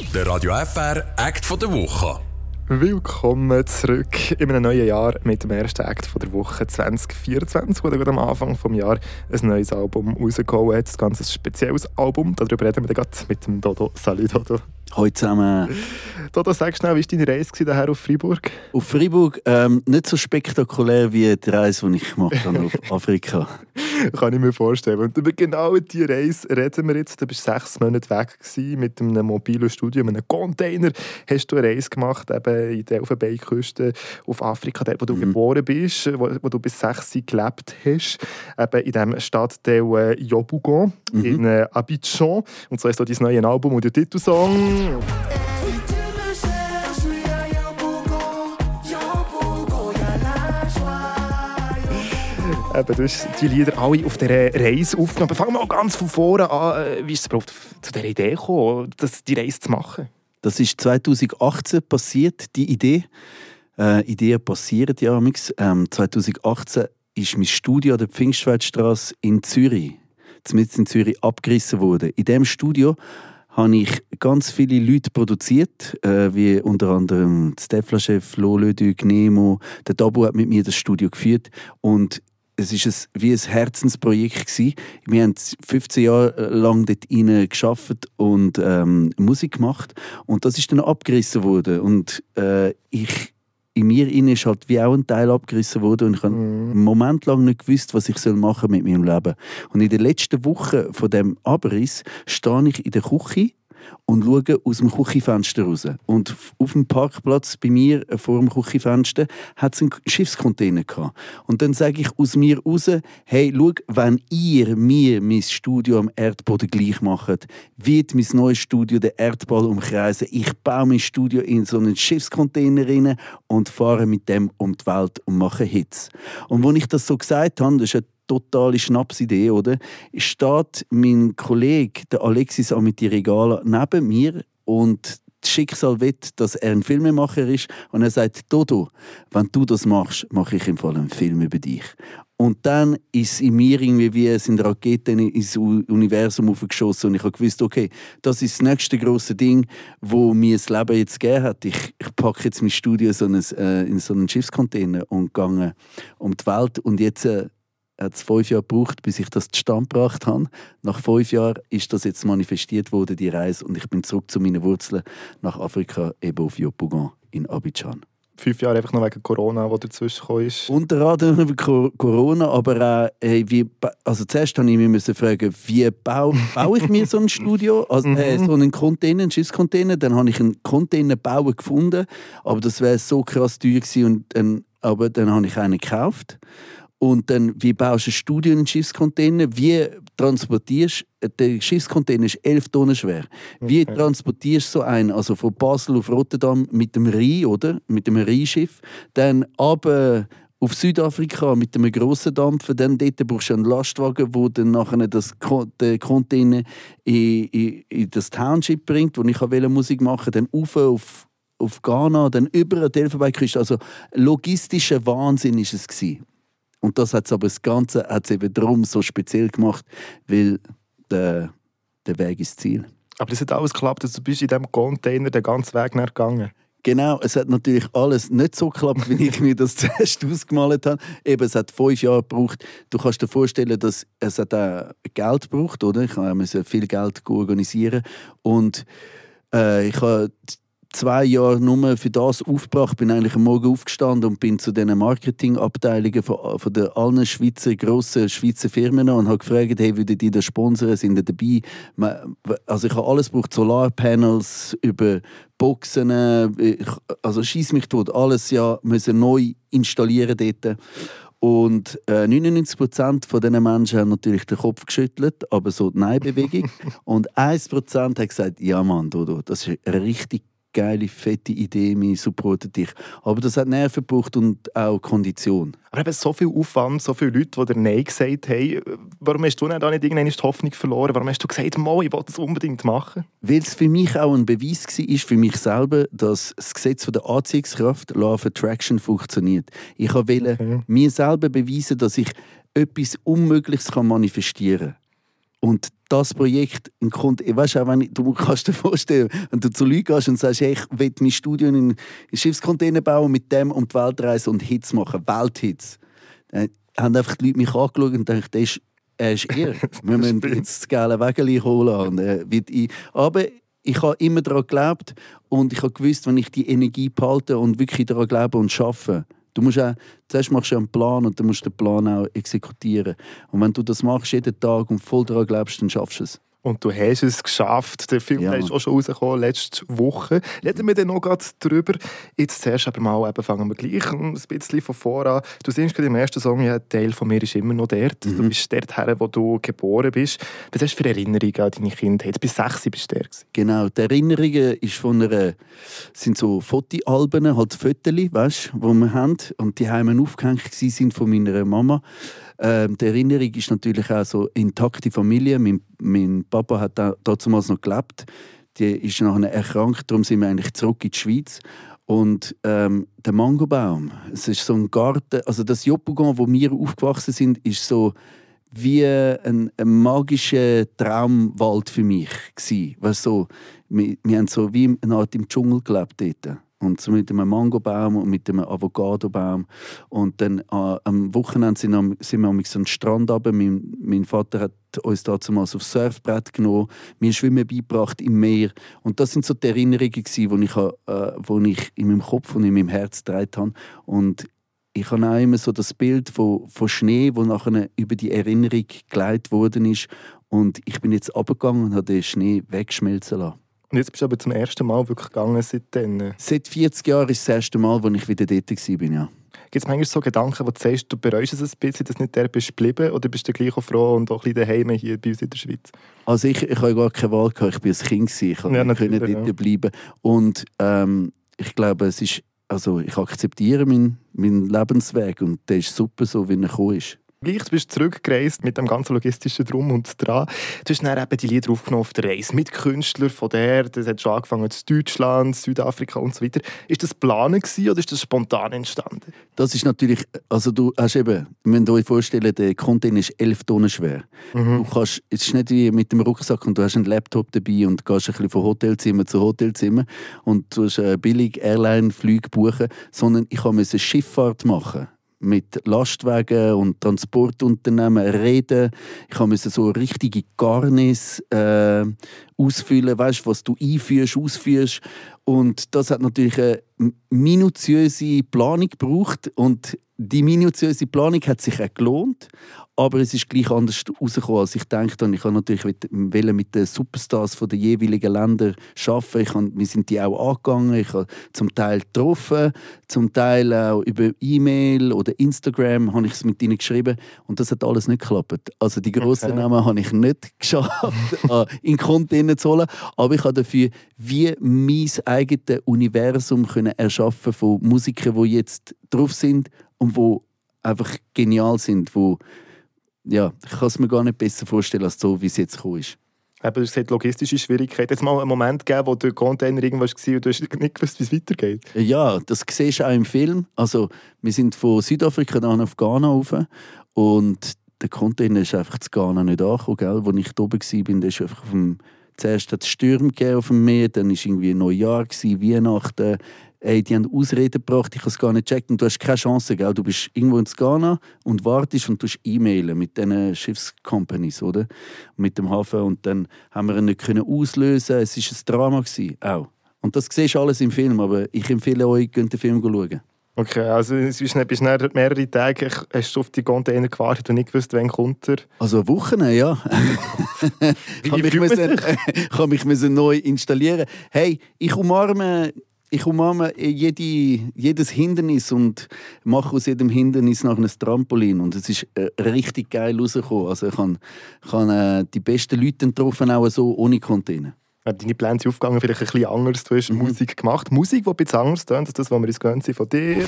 Der Radio FR Act von der Woche. Willkommen zurück in einem neuen Jahr mit dem ersten Act von der Woche 2024, wo dann am Anfang des Jahres ein neues Album rausgekommen hat. Ein ganz spezielles Album. Darüber reden wir dann mit dem Dodo. Salut Dodo. Hallo zusammen. Dodo, sag schnell, wie war deine Reise daher auf Freiburg? Auf Freiburg ähm, nicht so spektakulär wie die Reise, die ich gemacht habe auf Afrika. Kann ich mir vorstellen. Und über genau diese Reise reden wir jetzt. Du warst sechs Monate weg gewesen, mit einem mobilen Studio, mit einem Container. Hast du eine Reise gemacht, eben in der Elfenbeinküste auf Afrika, dort, wo du mhm. geboren bist, wo, wo, du bis sechs gelebt hast, eben in dem Stadtteil äh, Yobougon mhm. in äh, Abidjan. Und so ist so dein neues Album und der Titelsong. Eben, du hast die Lieder alle auf dieser Reise aufgenommen. Fangen wir mal ganz von vorne an. Äh, wie ist es überhaupt zu dieser Idee gekommen, die Reise zu machen? Das ist 2018 passiert, die Idee. Äh, Ideen passieren ja ähm, 2018 ist mein Studio an der Pfingstweidstraße in Zürich, zumindest in Zürich, abgerissen worden. In diesem Studio habe ich ganz viele Leute produziert, äh, wie unter anderem Stefla-Chef, Lolo Nemo. Der Dabu hat mit mir das Studio geführt und es ist ein, wie ein Herzensprojekt gewesen. Wir haben 15 Jahre lang dort rein geschafft und ähm, Musik gemacht und das ist dann abgerissen worden und äh, ich in mir inne ist halt wie auch ein Teil abgerissen worden und ich habe mhm. einen Moment lang nicht gewusst, was ich soll machen mit meinem Leben. Und in der letzten Woche von dem Abriss stehe ich in der Küche und schaue aus dem Küchenfenster raus. Und auf dem Parkplatz bei mir äh, vor dem Küchenfenster hat es einen Schiffscontainer gehabt. Und dann sage ich aus mir raus, hey, schau, wenn ihr mir mein Studio am Erdboden gleich macht, wird mein neues Studio den Erdball umkreisen. Ich baue mein Studio in so einen Schiffscontainer rein und fahre mit dem um die Welt und mache Hits. Und als ich das so gesagt habe, das eine totale Schnapsidee, oder? Steht mein Kollege, der Alexis Amiti-Regala, neben mir und das Schicksal will, dass er ein Filmemacher ist und er sagt, Dodo, wenn du das machst, mache ich im Fall einen Film über dich. Und dann ist in mir irgendwie wie es in Raketen ins Universum aufgeschossen und ich habe gewusst, okay, das ist das nächste große Ding, wo mir das Leben jetzt gegeben hat. Ich, ich packe jetzt mein Studio so ein, äh, in so einen Schiffscontainer und gehe um die Welt und jetzt äh, hat es fünf Jahre gebraucht, bis ich das zustande gebracht habe. Nach fünf Jahren ist das jetzt manifestiert worden, die Reise, und ich bin zurück zu meinen Wurzeln nach Afrika, eben auf Yopougon in Abidjan. Fünf Jahre einfach noch wegen Corona, wo dazwischen gekommen ist? Unter anderem wegen Corona, aber auch, hey, wie, also zuerst musste ich mich fragen, wie baue, baue ich mir so ein Studio, also, äh, so einen Container, einen Schiffscontainer, dann habe ich einen Container bauen gefunden, aber das wäre so krass teuer gewesen und dann, aber dann habe ich einen gekauft und dann, wie baust du ein Studio in einen Schiffscontainer? Wie transportierst du, der Schiffscontainer ist 11 Tonnen schwer. Wie okay. transportierst du so einen, also von Basel auf Rotterdam mit dem Rhein, oder? Mit dem Rheinschiff, dann aber auf Südafrika mit einem grossen Dampfer, dann dort brauchst du einen Lastwagen, wo dann nachher das, den Container in, in, in, das Township bringt, wo ich Musik machen wollte, dann auf, auf, auf Ghana, dann über die Elfenbeinküste. Also logistischer Wahnsinn war es. Gewesen. Und das hat aber das Ganze hat's eben darum so speziell gemacht, weil der, der Weg ist Ziel. Aber es hat alles geklappt, also du bist in diesem Container den ganzen Weg gegangen. Genau, es hat natürlich alles nicht so geklappt, wie ich mir das zuerst ausgemalt habe. Eben, es hat fünf Jahre gebraucht. Du kannst dir vorstellen, dass es hat auch Geld braucht, oder? Ich musste viel Geld organisieren und äh, ich habe zwei Jahre nur für das aufgebracht. Bin eigentlich am Morgen aufgestanden und bin zu den Marketingabteilungen von, von der allen Schweizer grossen Schweizer Firmen und habe gefragt, hey, würden die das sponsern? Sind die dabei? Also ich habe alles gebraucht, Solarpanels über Boxen, ich, also schieß mich tot, alles ja müssen neu installieren dort. Und äh, 99% von diesen Menschen haben natürlich den Kopf geschüttelt, aber so die Nein-Bewegung. und 1% hat gesagt, ja Mann, Dodo, das ist richtig geile, fette Idee, wir supporten dich. Aber das hat Nerven gebraucht und auch Kondition. Aber eben so viel Aufwand, so viele Leute, die dir Nein gesagt haben, warum hast du da nicht irgendwann die Hoffnung verloren? Warum hast du gesagt, Mo, ich will das unbedingt machen? Weil es für mich auch ein Beweis war, für mich selber, dass das Gesetz der Anziehungskraft, Law of Attraction, funktioniert. Ich wollte okay. mir selber beweisen, dass ich etwas Unmögliches manifestieren kann. Und das Projekt, ein Kunde, weißt auch, wenn ich, du kannst dir vorstellen, wenn du zu Leuten gehst und sagst, hey, ich will mein Studio in einen Schiffscontainer bauen, mit dem um die Welt reisen und Hits machen, Welthits. Dann haben einfach die Leute mich angeschaut und gedacht, ist, er ist ihr. Wir müssen jetzt das geile Wägeli holen. Und, äh, ich, aber ich habe immer daran geglaubt und ich habe gewusst, wenn ich die Energie behalte und wirklich daran glaube und schaffe, Du musst auch, zuerst machst du einen Plan und dann musst du den Plan auch exekutieren. Und wenn du das machst, jeden Tag und voll daran glaubst, dann schaffst du es. Und du hast es geschafft. Der Film ja. ist auch schon rausgekommen, letzte Woche. Reden wir dann noch drüber. Jetzt zuerst aber mal, eben, fangen wir gleich ein bisschen von voran. Du singst gerade im ersten Song, ja, ein Teil von mir ist immer noch dort. Mhm. Du bist dort her, wo du geboren bist. Was hast du für Erinnerungen an deine Kindheit? Bis sechs bist du der. Genau, die Erinnerungen ist von einer, sind so Fotoalben, halt Fotos, weißt, die wir haben. Und die haben aufgehängt sind von meiner Mama. Ähm, die Erinnerung ist natürlich auch so intakte Familie. Mein, mein Papa hat da, damals noch gelebt. Die ist nachher erkrankt, darum sind wir eigentlich zurück in die Schweiz. Und ähm, der Mangobaum, es ist so ein Garten, also das Jopogon, wo wir aufgewachsen sind, ist so wie ein, ein magischer Traumwald für mich. Weißt, so, wir, wir haben so wie eine Art im Dschungel gelebt dort. Und so mit einem Mangobaum und mit einem Avocadobaum. Und dann äh, am Wochenende sind, wir, sind wir an den Strand runter. Mein, mein Vater hat uns damals aufs Surfbrett genommen, mir Schwimmen beigebracht im Meer. Und das sind so die Erinnerungen, die ich, äh, wo ich in meinem Kopf und in meinem Herz gedreht habe. Und ich habe auch immer so das Bild von, von Schnee, wo nachher über die Erinnerung geleitet worden ist. Und ich bin jetzt abgegangen und habe den Schnee wegschmelzen lassen. Und jetzt bist du aber zum ersten Mal wirklich gegangen seitdem? Seit 40 Jahren ist das erste Mal, als ich wieder dort war, ja. Gibt es manchmal so Gedanken, wo du sagst, du bereust es ein bisschen, dass du nicht der bist geblieben, oder bist du gleich auch froh und auch ein bisschen daheim hier bei uns in der Schweiz? Also ich, ich habe gar keine Wahl gehabt, ich war ein Kind, ich konnte ja, dort ja. bleiben. Und ähm, ich glaube, es ist, also ich akzeptiere meinen, meinen Lebensweg und der ist super so, wie er gekommen ist. Gleich, du bist zurückgereist mit dem ganzen logistischen Drum und Dran. Du hast dann eben die Lieder aufgenommen auf der Reise mit Künstlern von der, das hat schon angefangen in Deutschland, Südafrika und so weiter. Ist das planen oder ist das spontan entstanden? Das ist natürlich, also du hast eben, wenn du dir vorstellen, der Container ist 11 Tonnen schwer. Mhm. Du kannst, es ist nicht wie mit dem Rucksack und du hast einen Laptop dabei und gehst ein bisschen von Hotelzimmer zu Hotelzimmer und du hast eine billige Airline-Flüge buchen, sondern ich musste Schifffahrt machen mit Lastwagen und Transportunternehmen reden. Ich musste so richtige Garnis äh, ausfüllen, weißt, was du einführst, ausführst. Und das hat natürlich eine minutiöse Planung gebraucht und die minutiöse Planung hat sich auch gelohnt, aber es ist gleich anders rausgekommen, als ich dachte. Ich habe natürlich mit den Superstars der jeweiligen Länder arbeiten. Ich habe, wir sind die auch angegangen. Ich habe zum Teil getroffen, zum Teil auch über E-Mail oder Instagram habe ich es mit ihnen geschrieben und das hat alles nicht geklappt. Also die grossen okay. Namen habe ich nicht geschafft, in Content zu holen, aber ich habe dafür wie mein eigenes Universum können erschaffen von Musikern, die jetzt drauf sind und die einfach genial sind, wo ja, ich kann es mir gar nicht besser vorstellen, als so, wie es jetzt gekommen ist. Eben, es hat logistische Schwierigkeiten. Jetzt mal einen Moment gegeben, wo der Container irgendwas war und du hast nicht gewusst, wie es weitergeht. Ja, das siehst du auch im Film. Also, wir sind von Südafrika dann auf Ghana rauf und der Container ist einfach zu Ghana nicht angekommen. Gell? Als ich da oben war, der ist einfach auf dem Zuerst hat es Stürme auf dem Meer, dann war irgendwie Neujahr, Weihnachten, ey, die haben Ausreden gebracht, ich habe es gar nicht gecheckt und du hast keine Chance, gell? Du bist irgendwo in Ghana und wartest und du e-mailen mit diesen Schiffscompanies, oder? Mit dem Hafen und dann haben wir ihn nicht können auslösen. Es war ein Drama gewesen, auch. Und das siehst du alles im Film, aber ich empfehle euch, den Film schauen. Okay, also es ist nicht, bist nicht mehrere Tage hast du auf die Container gewartet und nicht gewusst, wann kommt er? Also Wochen, ja. ich kann mich, müssen, mich müssen neu installieren. Hey, ich umarme ich umarme jede, jedes Hindernis und mache aus jedem Hindernis nach einem Trampolin. Und es ist äh, richtig geil rausgekommen. Also ich habe, ich habe äh, die besten Leute getroffen, auch so ohne Container. Deine Pläne sind aufgegangen, vielleicht ein bisschen anders. Du hast mhm. Musik gemacht. Musik, die ein bisschen anders tönt, als das, was wir uns gewöhnt sind von dir.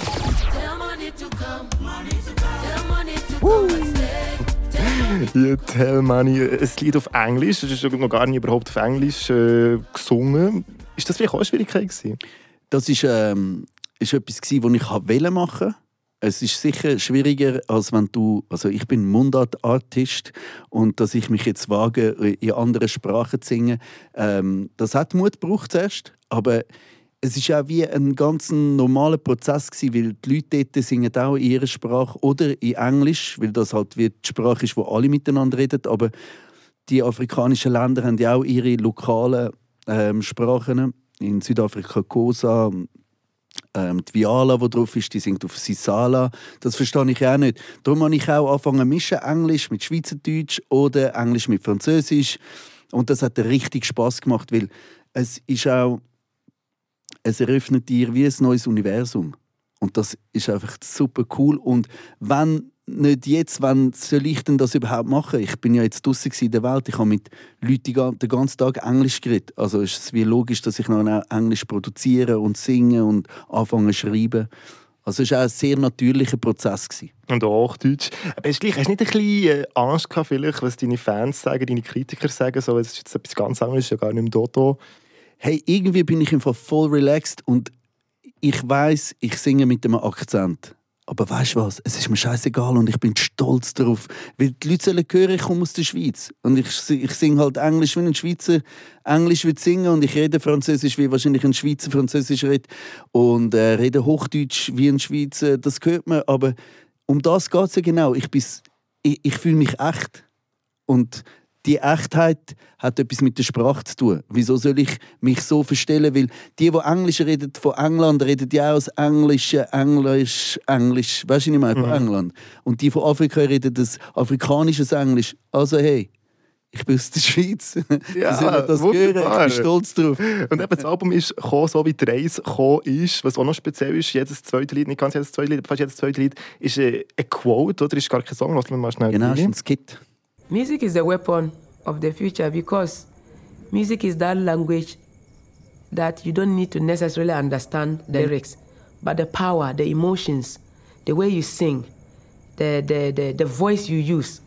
Ja, Tell Money, ein Lied auf Englisch. Das ist noch gar nicht überhaupt auf Englisch äh, gesungen. Ist das vielleicht auch eine Schwierigkeit gewesen? Das ist, ähm, ist etwas, was ich machen wollte. Es ist sicher schwieriger, als wenn du, also ich bin Mundartartist und dass ich mich jetzt wage, in andere Sprachen zu singen, ähm, das hat Mut gebraucht zuerst, aber es ist auch wie ein ganz normaler Prozess gewesen, weil die Leute dort singen auch in ihrer Sprache oder in Englisch, weil das halt die Sprache ist, wo alle miteinander reden, aber die afrikanischen Länder haben ja auch ihre lokalen ähm, Sprachen. In Südafrika Kosa, ähm, die Viala, die drauf ist, die singt auf Sisala. Das verstehe ich auch nicht. Darum habe ich auch angefangen mischen, Englisch mit Schweizerdeutsch oder Englisch mit Französisch. Und das hat richtig Spaß gemacht, weil es ist auch, es eröffnet dir wie ein neues Universum. Und das ist einfach super cool. Und wenn nicht jetzt, wann soll ich denn das überhaupt machen? Ich bin ja jetzt draußen in der Welt, ich habe mit Leuten den ganzen Tag Englisch geredet. Also ist es wie logisch, dass ich noch Englisch produziere und singe und anfange zu schreiben. Also es war auch ein sehr natürlicher Prozess. Gewesen. Und auch Deutsch. Aber hast du nicht ein bisschen äh, Angst gehabt, vielleicht, was deine Fans sagen, deine Kritiker sagen, so, es ist jetzt etwas ganz anderes, ja gar nicht im Dodo? Hey, irgendwie bin ich einfach voll relaxed und ich weiß, ich singe mit einem Akzent. Aber weißt du was? Es ist mir scheißegal und ich bin stolz darauf. Weil die Leute sollen hören, ich komme aus der Schweiz. Und ich, ich singe halt Englisch, wie ein Schweizer Englisch wird singen. Und ich rede Französisch, wie wahrscheinlich ein Schweizer Französisch redet. Und äh, rede Hochdeutsch, wie ein Schweizer. Das hört man. Aber um das geht es ja genau. Ich, ich, ich fühle mich echt. Und die Echtheit hat etwas mit der Sprache zu tun. Wieso soll ich mich so verstellen? Weil die, die Englisch reden von England, reden ja auch das Englische, Englisch, Englisch, weißt du, was ich meine, von mhm. England. Und die von Afrika reden das afrikanisches Englisch. Also hey, ich bin aus der Schweiz. Ja, das wunderbar. Ich bin stolz drauf. Und eben das Album ist gekommen, so wie die Reise gekommen ist. Was auch noch speziell ist, jedes zweite Lied, nicht ganz jedes zweite Lied, fast jedes zweite Lied, ist ein Quote, oder? Ist gar kein Song, lass mal mal schnell Genau, ist ein Skit. Music is the weapon of the future because music is that language that you don't need to necessarily understand the lyrics, but the power, the emotions, the way you sing, the, the, the, the voice you use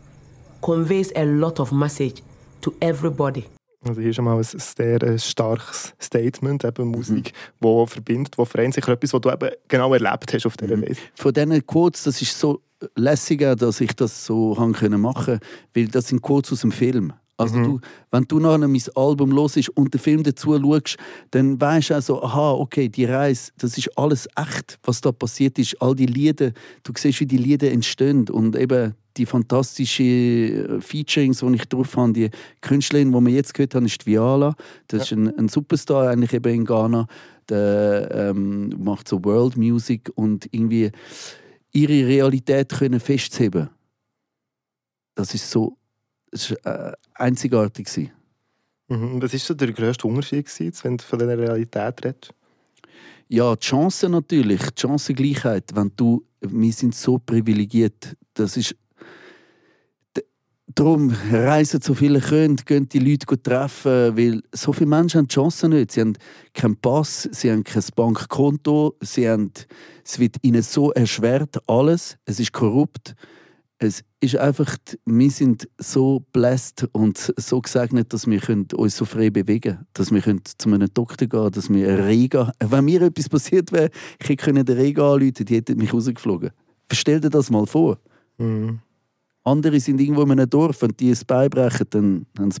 conveys a lot of message to everybody. Also hier ist schon mal ein sehr äh, starkes Statement, eben Musik, mhm. wo verbindet, wo vereint sich etwas, was du eben genau erlebt hast auf dieser mhm. Welt. Von diesen Quotes, das ist so lässiger, dass ich das so machen können weil das sind Quotes aus dem Film. Also mhm. du, wenn du nachher mein Album los und den Film dazu schaust, dann weißt du also, aha, okay, die Reise, das ist alles echt, was da passiert ist. All die Lieder, du siehst, wie die Lieder entstehen und eben die fantastischen äh, Featurings, die ich drauf habe, die Künstlerin, die wir jetzt gehört haben, ist Viala. Das ja. ist ein, ein, Superstar eigentlich eben in Ghana. Der ähm, macht so World Music und irgendwie ihre Realität können festzuheben. Das ist so das war, äh, einzigartig. Mhm. Was war so der grösste Unterschied, gewesen, wenn du von dieser Realität redest? Ja, die Chancen natürlich, die Chancengleichheit. Wenn du, wir sind so privilegiert, das ist Darum reisen so viele können, gehen die Leute treffen, weil so viele Menschen haben die Chancen nicht. Sie haben keinen Pass, sie haben kein Bankkonto, sie haben, es wird ihnen so erschwert, alles. Es ist korrupt. Es ist einfach, wir sind so blessed und so gesegnet, dass wir uns so frei bewegen können. Dass wir zu einem Doktor gehen können, dass wir einen Rega... Wenn mir etwas passiert wäre, ich hätte den Rega anrufen die hätten mich rausgeflogen. Stell dir das mal vor. Mhm. Andere sind irgendwo in einem Dorf und die es beibrechen, dann haben sie es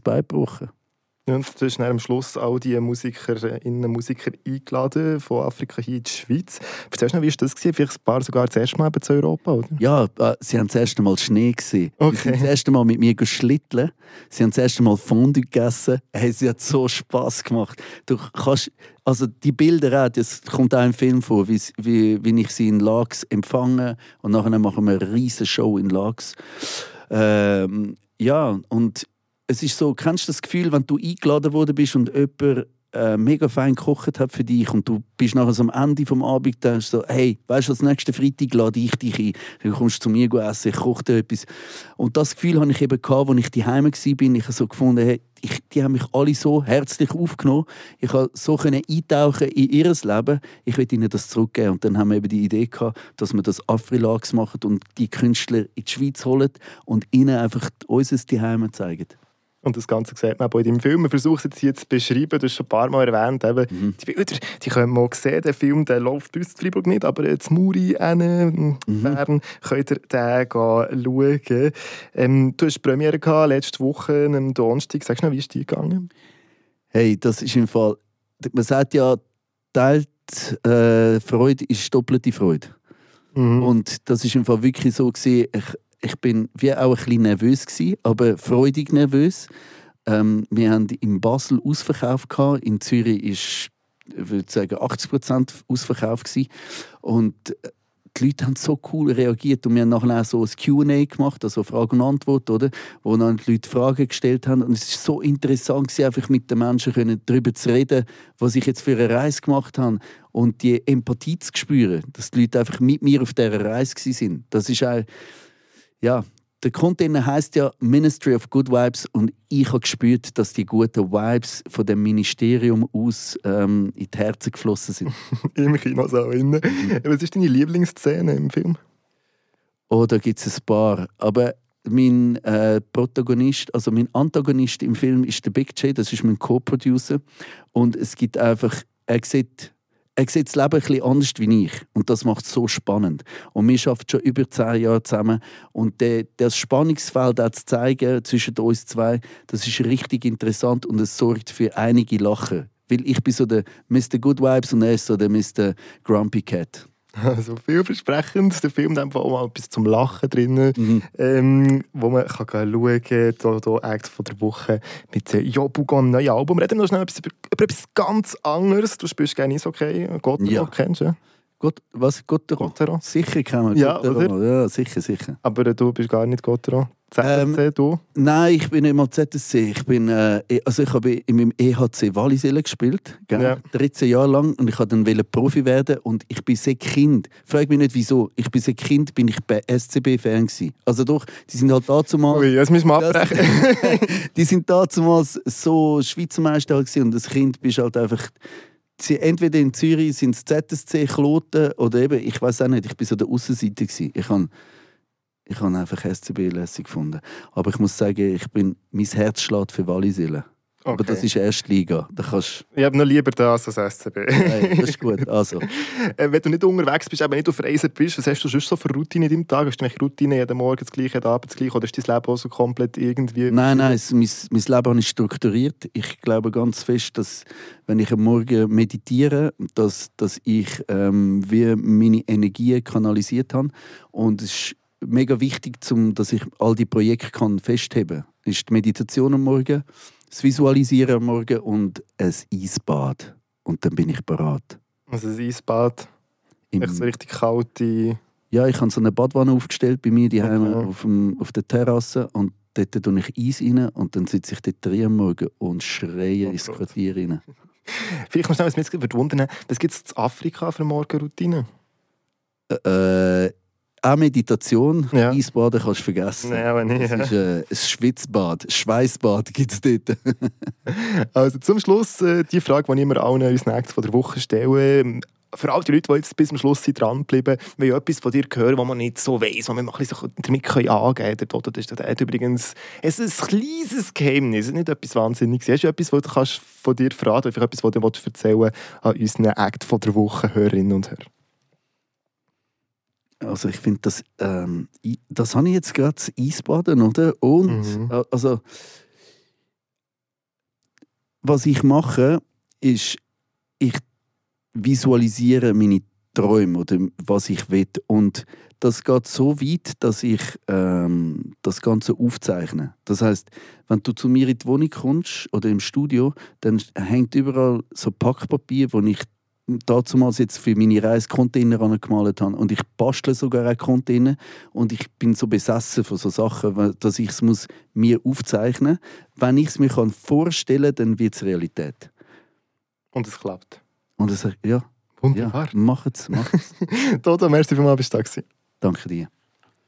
beigebrochen. Und du hast am Schluss all die Musikerinnen und Musiker eingeladen von Afrika hier in die Schweiz. Erzählst du noch, wie war das? Gewesen? Vielleicht ein paar sogar das erste Mal zu Europa, oder? Ja, äh, sie haben das erste Mal Schnee gesehen. Okay. Sie haben das erste Mal mit mir geschlitteln. Sie haben das erste Mal Fondue gegessen. Hey, sie hat so Spass gemacht. Du kannst, also die Bilder auch, das kommt auch im Film vor, wie, wie, wie ich sie in Lags empfange und nachher machen wir eine riesige Show in Lags. Ähm, ja, und es ist so, kennst du das Gefühl, wenn du eingeladen worden bist und jemand äh, mega fein gekocht hat für dich und du bist nachher so am Ende vom Abend denkst so, hey, weißt du, als nächsten Freitag lade ich dich ein, du kommst zu mir essen, ich koche dir etwas. Und das Gefühl hatte ich eben gehabt, als ich daheim war, ich habe so gefunden, hey, ich, die haben mich alle so herzlich aufgenommen, ich konnte so können eintauchen in ihr Leben, ich will ihnen das zurückgeben. Und dann haben wir eben die Idee gehabt, dass wir das Afrilags machen und die Künstler in die Schweiz holen und ihnen einfach unser Daheim zeigen. Und das Ganze sieht man auch in deinem Film. Man versucht es jetzt hier zu beschreiben, du hast schon ein paar Mal erwähnt, eben, mhm. die Bilder, die können wir mal sehen, der Film, der läuft bei uns in Freiburg nicht, aber jetzt Muri, in mhm. Bern, könnt ihr den schauen. Ähm, du hast Premiere gehabt, letzte Woche, am Donnerstag. Sagst du noch, wie ist die gegangen? Hey, das ist im Fall, man sagt ja, teilt äh, Freude ist doppelte Freude. Mhm. Und das ist im Fall wirklich so gewesen, ich, ich bin wie auch ein bisschen nervös gewesen, aber freudig nervös. Ähm, wir haben in Basel Ausverkauf gehabt, in Zürich ist ich würde sagen 80% Ausverkauf gewesen. und äh, die Leute haben so cool reagiert und wir haben nachher auch so ein Q&A gemacht, also Frage und Antwort, oder? wo dann die Leute Fragen gestellt haben und es ist so interessant einfach mit den Menschen darüber zu reden, was ich jetzt für eine Reise gemacht habe und die Empathie zu spüren, dass die Leute einfach mit mir auf dieser Reise sind. Das ist auch, ja, der Container heißt ja Ministry of Good Vibes und ich habe gespürt, dass die guten Vibes von dem Ministerium aus ähm, in die Herzen geflossen sind. Im Kinosaal innen. Mhm. Was ist deine Lieblingsszene im Film? Oh, da gibt es ein paar. Aber mein äh, Protagonist, also mein Antagonist im Film ist der Big J, das ist mein Co-Producer. Und es gibt einfach, er sieht er sieht das Leben bisschen anders wie ich. Und das macht es so spannend. Und wir arbeiten schon über zehn Jahre zusammen. Und der, das Spannungsfeld auch zu zeigen zwischen uns zwei, das ist richtig interessant und es sorgt für einige Lachen. Weil ich bin so der Mr. Good Vibes und er ist so der Mr. Grumpy Cat. Also vielversprechend. Der Film hat auch mal etwas zum Lachen drin, mhm. ähm, wo man kann schauen kann. Hier, hier Act von der Woche mit Jobugon, neuen Album. Reden wir noch schnell über, über etwas ganz anderes. Du spielst gerne okay. Gott, ja. kennst du? Gott, was? Gottero? Gottero? Sicher kennen wir ja, Gottero. Ja, sicher, sicher. Aber du bist gar nicht Gottero? ZSC, ähm, du? Nein, ich bin nicht mal ZSC. Ich bin, äh, e, also ich habe in meinem EHC Wallisellen gespielt, Ja. 13 Jahre lang und ich wollte dann Profi werden und ich bin sehr Kind. Frag mich nicht wieso. Ich bin sehr Kind, bin ich bei SCB Fan gewesen. Also doch, die sind halt damals. Ui, jetzt müssen wir abbrechen. die sind damals so Schweizer Meister gewesen und als Kind bist halt einfach entweder in Zürich sind es ZSC Kloten oder eben, ich weiß auch nicht, ich war so der Außenseite. Ich habe ich habe einfach SCB lässig gefunden. Aber ich muss sagen, ich bin, mein Herz schlägt für Wallisellen. Okay. Aber das ist erste Liga. Da kannst... Ich habe noch lieber das als SCB. Nein, das ist gut. Also. äh, wenn du nicht unterwegs bist, aber nicht auf Reisen bist, was hast du sonst so für Routine in deinem Tag? Hast du eine Routine, jeden Morgen das Gleiche, jeden Abend das Gleiche? Oder ist dein Leben auch so komplett irgendwie... Nein, nein, es, mein, mein Leben ist strukturiert. Ich glaube ganz fest, dass wenn ich am Morgen meditiere, dass, dass ich ähm, wie meine Energie kanalisiert habe. Und es ist mega wichtig, um, dass ich all die Projekte kann festheben kann. Ist die Meditation am Morgen das Visualisieren am Morgen und ein Eisbad. Und dann bin ich bereit. Also ein Eisbad? Im, Echt so richtig kalte... Ja, ich habe so eine Badwanne aufgestellt bei mir die okay. auf, dem, auf der Terrasse und dort tue ich Eis rein und dann sitze ich dort drin am Morgen und schreie oh ins Quartier rein. Vielleicht muss ich noch, was mich wundern, was gibt es in Afrika für eine Morgenroutine? Äh, auch Meditation, ja. Eisbaden kannst du vergessen. Nein, aber nicht. Das ist äh, ein Schwitzbad, ein Schweißbad gibt es dort. also zum Schluss äh, die Frage, die ich immer allen uns nächstes von der Woche stelle. Für all die Leute, die jetzt bis zum Schluss dranbleiben, wenn ich etwas von dir höre, was man nicht so weiss, was man ein bisschen damit angeben kann, oder das ist übrigens es ist ein kleines Geheimnis, nicht etwas Wahnsinniges. Hast du etwas, was du kannst von dir verraten kannst, etwas, was du erzählen an unseren Act von der Woche Hörerinnen und Hörer? Also ich finde, das, ähm, das habe ich jetzt gerade das Eisbaden, oder? Und mhm. also was ich mache, ist, ich visualisiere meine Träume oder was ich will. Und das geht so weit, dass ich ähm, das Ganze aufzeichne. Das heißt, wenn du zu mir in die Wohnung kommst oder im Studio, dann hängt überall so Packpapier, wo ich damals jetzt für meine Reise Container gemalt habe. Und ich bastle sogar auch Container. Und ich bin so besessen von so Sachen, dass ich es muss mir aufzeichnen muss. Wenn ich es mir vorstellen kann, dann wird es Realität. Und es klappt. Und es, ja. Wunderbar. Ja, mach es, mach es. Toto, merci für mal, bist du da Danke dir.